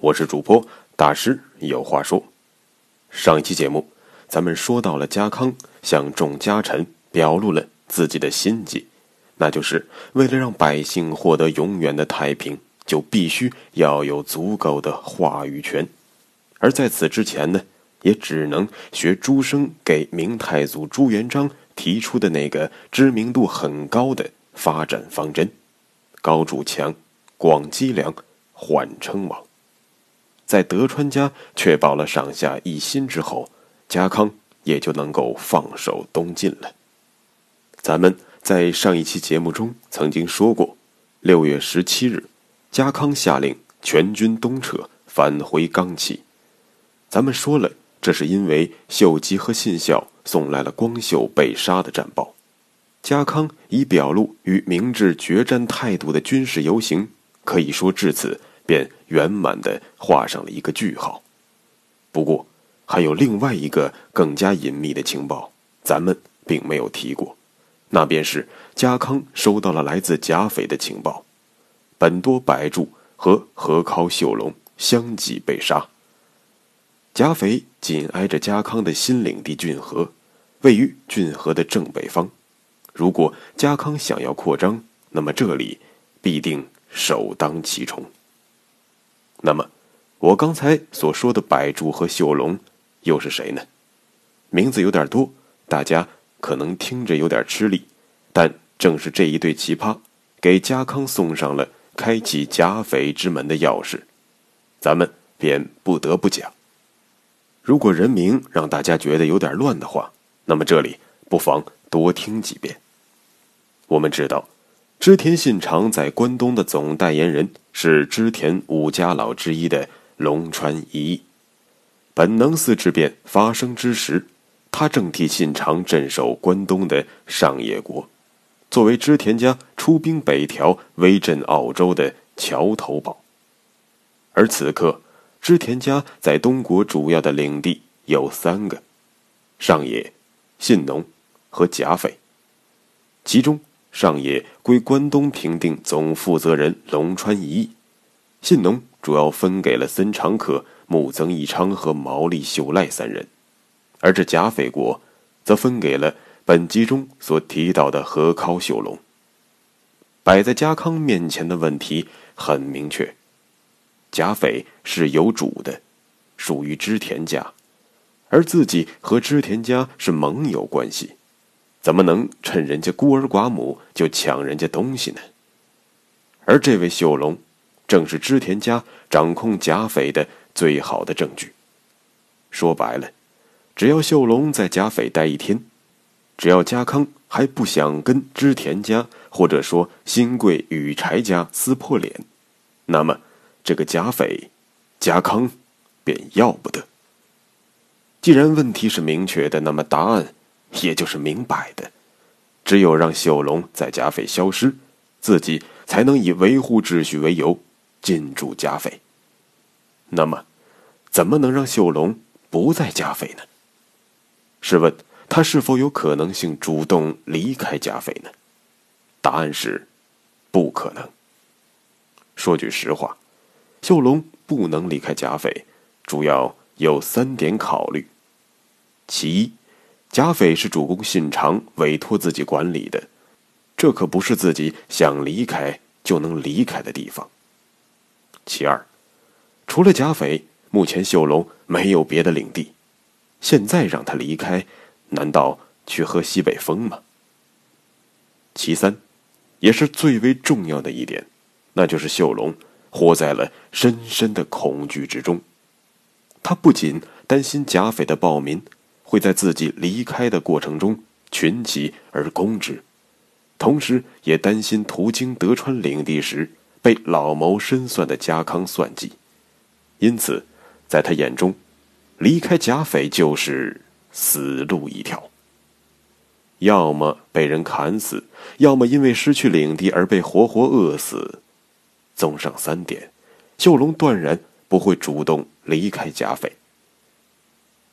我是主播大师，有话说。上一期节目，咱们说到了家康向众家臣表露了自己的心迹，那就是为了让百姓获得永远的太平，就必须要有足够的话语权。而在此之前呢，也只能学朱生给明太祖朱元璋提出的那个知名度很高的发展方针：高筑墙，广积粮，缓称王。在德川家确保了上下一心之后，家康也就能够放手东进了。咱们在上一期节目中曾经说过，六月十七日，家康下令全军东撤，返回冈崎。咱们说了，这是因为秀吉和信孝送来了光秀被杀的战报。家康以表露与明智决战态度的军事游行，可以说至此。便圆满的画上了一个句号。不过，还有另外一个更加隐秘的情报，咱们并没有提过，那便是家康收到了来自甲斐的情报，本多白柱和河尻秀隆相继被杀。甲斐紧挨着家康的新领地骏河，位于骏河的正北方。如果家康想要扩张，那么这里必定首当其冲。那么，我刚才所说的百柱和秀龙，又是谁呢？名字有点多，大家可能听着有点吃力。但正是这一对奇葩，给家康送上了开启甲斐之门的钥匙。咱们便不得不讲。如果人名让大家觉得有点乱的话，那么这里不妨多听几遍。我们知道。织田信长在关东的总代言人是织田五家老之一的龙川一义。本能寺之变发生之时，他正替信长镇守关东的上野国，作为织田家出兵北条、威震澳洲的桥头堡。而此刻，织田家在东国主要的领地有三个：上野、信浓和甲斐，其中。上野归关东平定总负责人龙川一役，信浓主要分给了森长可、木曾义昌和毛利秀赖三人，而这甲斐国，则分给了本集中所提到的河尻秀隆。摆在家康面前的问题很明确：甲斐是有主的，属于织田家，而自己和织田家是盟友关系。怎么能趁人家孤儿寡母就抢人家东西呢？而这位秀龙，正是织田家掌控甲斐的最好的证据。说白了，只要秀龙在甲斐待一天，只要家康还不想跟织田家或者说新贵羽柴家撕破脸，那么这个甲斐，家康便要不得。既然问题是明确的，那么答案。也就是明摆的，只有让秀龙在甲斐消失，自己才能以维护秩序为由进驻甲斐。那么，怎么能让秀龙不在甲斐呢？试问他是否有可能性主动离开甲斐呢？答案是，不可能。说句实话，秀龙不能离开甲斐，主要有三点考虑：其一。甲斐是主公信长委托自己管理的，这可不是自己想离开就能离开的地方。其二，除了甲斐，目前秀龙没有别的领地，现在让他离开，难道去喝西北风吗？其三，也是最为重要的一点，那就是秀龙活在了深深的恐惧之中，他不仅担心甲斐的暴民。会在自己离开的过程中群起而攻之，同时也担心途经德川领地时被老谋深算的家康算计。因此，在他眼中，离开贾匪就是死路一条。要么被人砍死，要么因为失去领地而被活活饿死。综上三点，秀龙断然不会主动离开贾匪。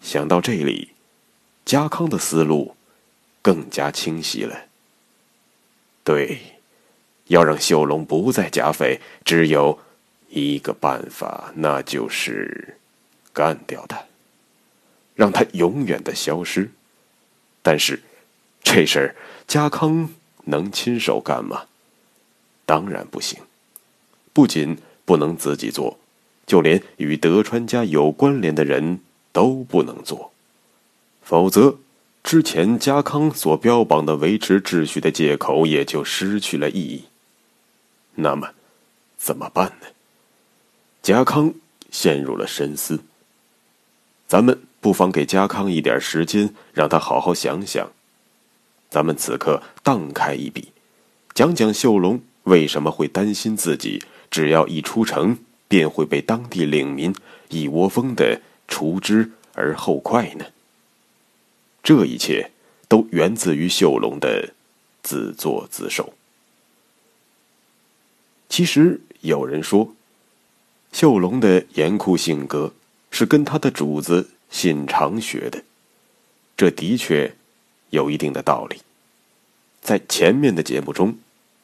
想到这里，家康的思路更加清晰了。对，要让秀龙不在贾匪，只有一个办法，那就是干掉他，让他永远的消失。但是。这事儿，家康能亲手干吗？当然不行。不仅不能自己做，就连与德川家有关联的人都不能做。否则，之前家康所标榜的维持秩序的借口也就失去了意义。那么，怎么办呢？家康陷入了深思。咱们不妨给家康一点时间，让他好好想想。咱们此刻荡开一笔，讲讲秀龙为什么会担心自己只要一出城便会被当地领民一窝蜂的除之而后快呢？这一切都源自于秀龙的自作自受。其实有人说，秀龙的严酷性格是跟他的主子信长学的，这的确。有一定的道理，在前面的节目中，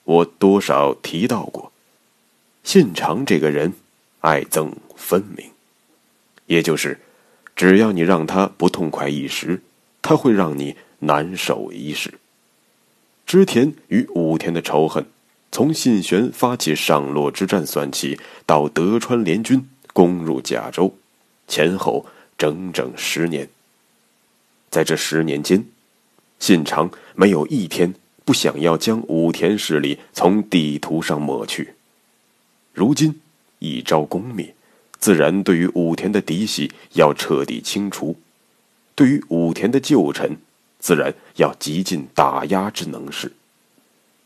我多少提到过，信长这个人爱憎分明，也就是，只要你让他不痛快一时，他会让你难守一世。织田与武田的仇恨，从信玄发起上洛之战算起，到德川联军攻入甲州，前后整整十年。在这十年间，信长没有一天不想要将武田势力从地图上抹去。如今一朝攻灭，自然对于武田的嫡系要彻底清除；对于武田的旧臣，自然要极尽打压之能事。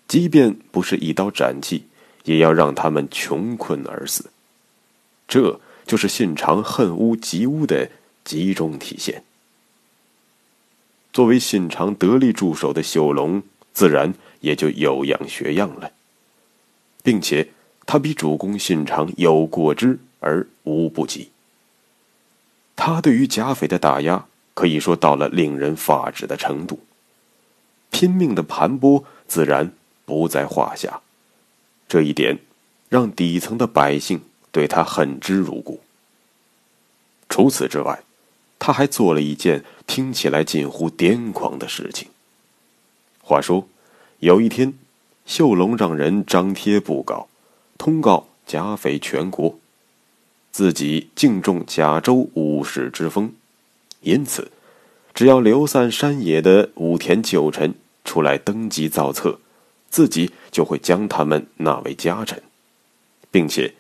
即便不是一刀斩尽，也要让他们穷困而死。这就是信长恨屋及乌的集中体现。作为信长得力助手的秀龙，自然也就有样学样了，并且他比主公信长有过之而无不及。他对于贾匪的打压可以说到了令人发指的程度，拼命的盘剥自然不在话下。这一点让底层的百姓对他恨之入骨。除此之外。他还做了一件听起来近乎癫狂的事情。话说，有一天，秀龙让人张贴布告，通告甲匪全国，自己敬重甲州武士之风，因此，只要流散山野的武田旧臣出来登基造册，自己就会将他们纳为家臣，并且，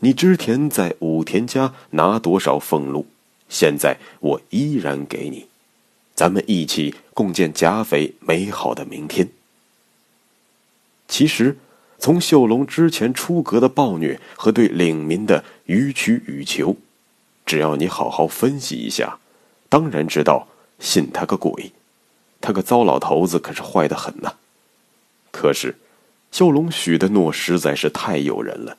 你之田在武田家拿多少俸禄？现在我依然给你，咱们一起共建甲斐美好的明天。其实，从秀龙之前出阁的暴虐和对领民的予取予求，只要你好好分析一下，当然知道信他个鬼！他个糟老头子可是坏的很呐。可是，秀龙许的诺实在是太诱人了，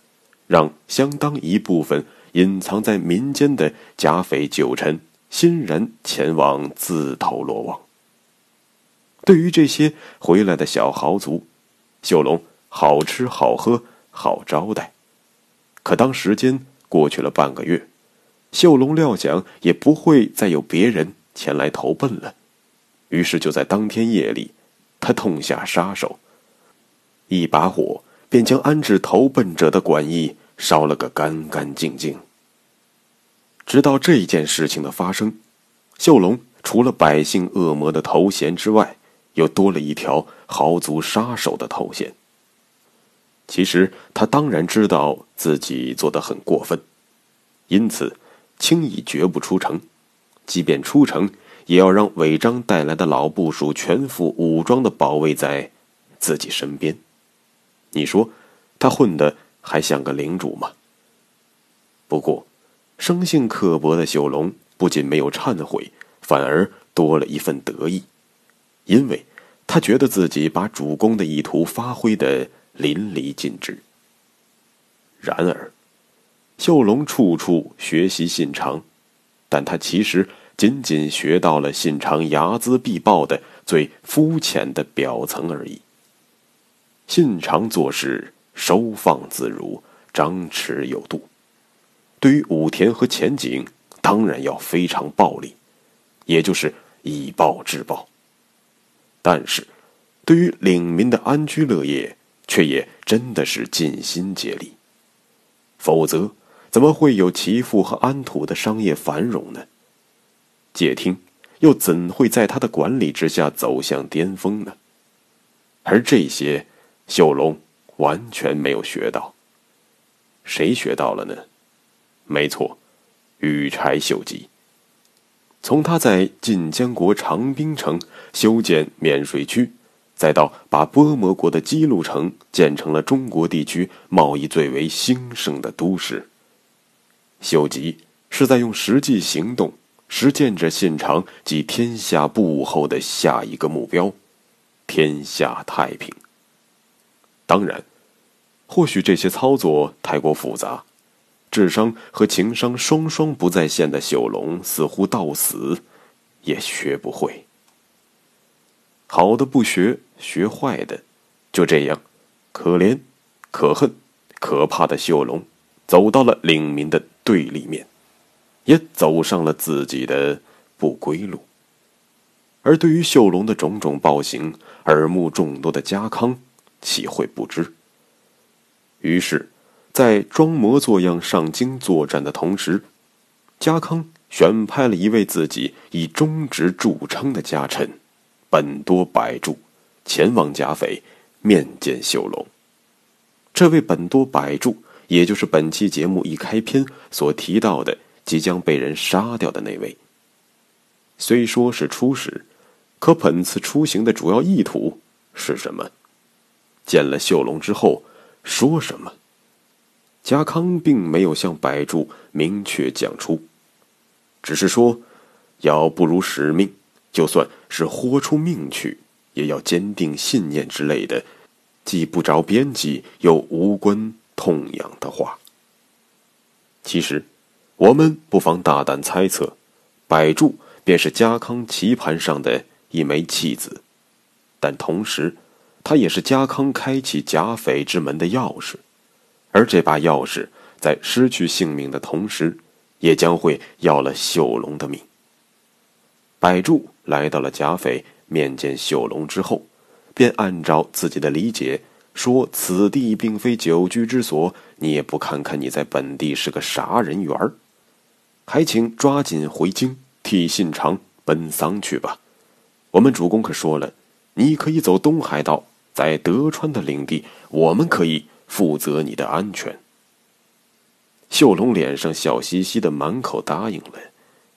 让相当一部分。隐藏在民间的甲匪旧臣欣然前往自投罗网。对于这些回来的小豪族，秀龙好吃好喝好招待。可当时间过去了半个月，秀龙料想也不会再有别人前来投奔了，于是就在当天夜里，他痛下杀手，一把火便将安置投奔者的馆驿。烧了个干干净净。直到这件事情的发生，秀龙除了百姓恶魔的头衔之外，又多了一条豪族杀手的头衔。其实他当然知道自己做的很过分，因此轻易绝不出城，即便出城，也要让违章带来的老部属全副武装的保卫在自己身边。你说他混的？还像个领主吗？不过，生性刻薄的秀龙不仅没有忏悔，反而多了一份得意，因为他觉得自己把主公的意图发挥的淋漓尽致。然而，秀龙处处学习信长，但他其实仅仅学到了信长睚眦必报的最肤浅的表层而已。信长做事收放自如，张弛有度。对于武田和前景，当然要非常暴力，也就是以暴制暴。但是，对于领民的安居乐业，却也真的是尽心竭力。否则，怎么会有其父和安土的商业繁荣呢？界厅又怎会在他的管理之下走向巅峰呢？而这些，秀龙完全没有学到。谁学到了呢？没错，羽柴秀吉。从他在晋江国长滨城修建免税区，再到把波摩国的姬路城建成了中国地区贸易最为兴盛的都市，秀吉是在用实际行动实践着信长及天下布后的下一个目标：天下太平。当然，或许这些操作太过复杂。智商和情商双双不在线的秀龙，似乎到死也学不会。好的不学，学坏的，就这样，可怜、可恨、可怕的秀龙，走到了领民的对立面，也走上了自己的不归路。而对于秀龙的种种暴行，耳目众多的家康岂会不知？于是。在装模作样上京作战的同时，家康选派了一位自己以忠直著称的家臣本多百助前往甲斐面见秀龙。这位本多百助，也就是本期节目一开篇所提到的即将被人杀掉的那位。虽说是出使，可本次出行的主要意图是什么？见了秀龙之后说什么？家康并没有向百助明确讲出，只是说，要不辱使命，就算是豁出命去，也要坚定信念之类的，既不着边际又无关痛痒的话。其实，我们不妨大胆猜测，百柱便是家康棋盘上的一枚弃子，但同时，他也是家康开启甲斐之门的钥匙。而这把钥匙在失去性命的同时，也将会要了秀龙的命。百柱来到了甲斐面见秀龙之后，便按照自己的理解说：“此地并非久居之所，你也不看看你在本地是个啥人缘儿，还请抓紧回京替信长奔丧去吧。我们主公可说了，你可以走东海道，在德川的领地，我们可以。”负责你的安全。秀龙脸上笑嘻嘻的，满口答应了，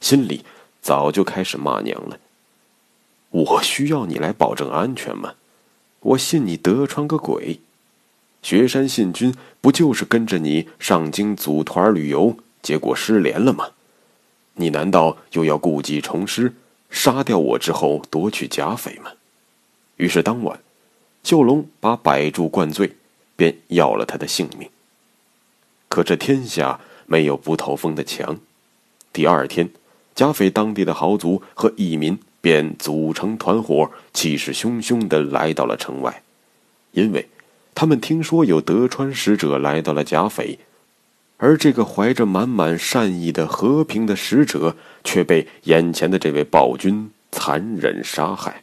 心里早就开始骂娘了。我需要你来保证安全吗？我信你德川个鬼！雪山信君不就是跟着你上京组团旅游，结果失联了吗？你难道又要故技重施，杀掉我之后夺取甲斐吗？于是当晚，秀龙把百柱灌醉。便要了他的性命。可这天下没有不透风的墙。第二天，加菲当地的豪族和义民便组成团伙，气势汹汹地来到了城外，因为他们听说有德川使者来到了甲斐，而这个怀着满满善意的和平的使者却被眼前的这位暴君残忍杀害。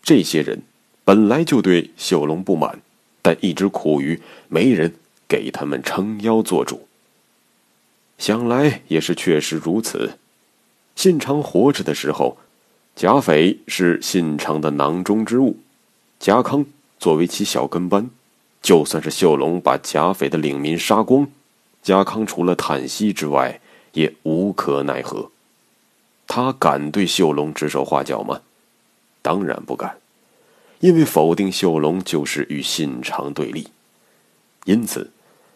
这些人本来就对秀龙不满。但一直苦于没人给他们撑腰做主。想来也是确实如此。信长活着的时候，甲斐是信长的囊中之物，家康作为其小跟班，就算是秀龙把甲斐的领民杀光，家康除了叹息之外也无可奈何。他敢对秀龙指手画脚吗？当然不敢。因为否定秀龙就是与信长对立，因此，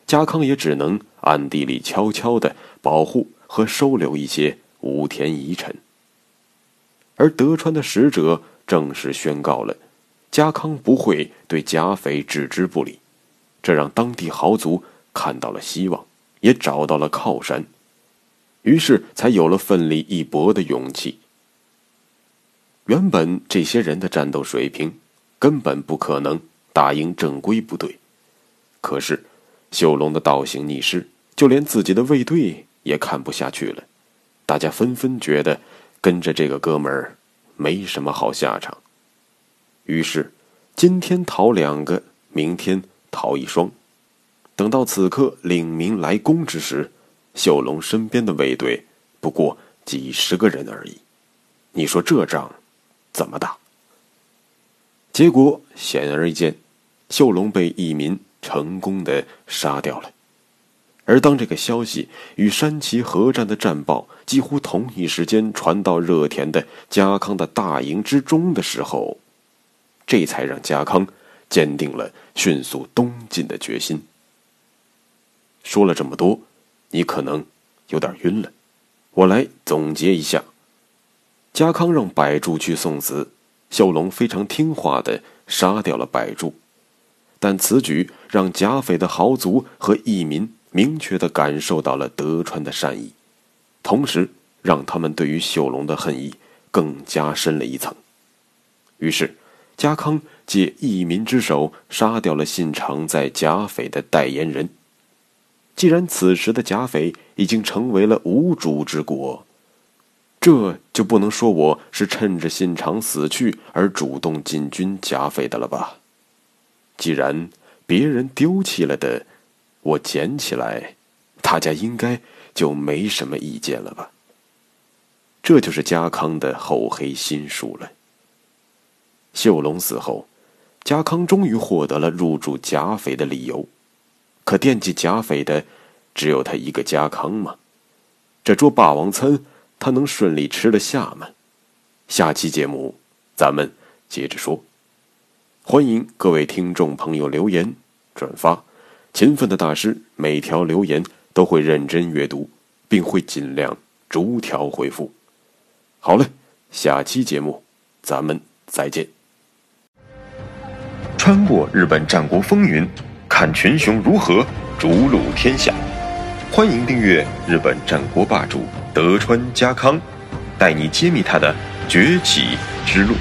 家康也只能暗地里悄悄的保护和收留一些武田遗臣。而德川的使者正式宣告了，家康不会对甲斐置之不理，这让当地豪族看到了希望，也找到了靠山，于是才有了奋力一搏的勇气。原本这些人的战斗水平根本不可能打赢正规部队，可是秀龙的倒行逆施，就连自己的卫队也看不下去了。大家纷纷觉得跟着这个哥们儿没什么好下场，于是今天逃两个，明天逃一双。等到此刻领民来攻之时，秀龙身边的卫队不过几十个人而已。你说这仗？怎么打？结果显而易见，秀龙被义民成功的杀掉了。而当这个消息与山崎合战的战报几乎同一时间传到热田的家康的大营之中的时候，这才让家康坚定了迅速东进的决心。说了这么多，你可能有点晕了，我来总结一下。家康让百柱去送死，秀龙非常听话的杀掉了百柱，但此举让甲斐的豪族和义民明确的感受到了德川的善意，同时让他们对于秀龙的恨意更加深了一层。于是，家康借义民之手杀掉了信长在甲斐的代言人。既然此时的甲斐已经成为了无主之国。这就不能说我是趁着信长死去而主动进军甲斐的了吧？既然别人丢弃了的，我捡起来，大家应该就没什么意见了吧？这就是家康的厚黑心术了。秀龙死后，家康终于获得了入住甲斐的理由，可惦记甲斐的只有他一个家康吗？这桌霸王餐。他能顺利吃得下吗？下期节目咱们接着说。欢迎各位听众朋友留言转发，勤奋的大师每条留言都会认真阅读，并会尽量逐条回复。好了，下期节目咱们再见。穿过日本战国风云，看群雄如何逐鹿天下。欢迎订阅日本战国霸主。德川家康，带你揭秘他的崛起之路。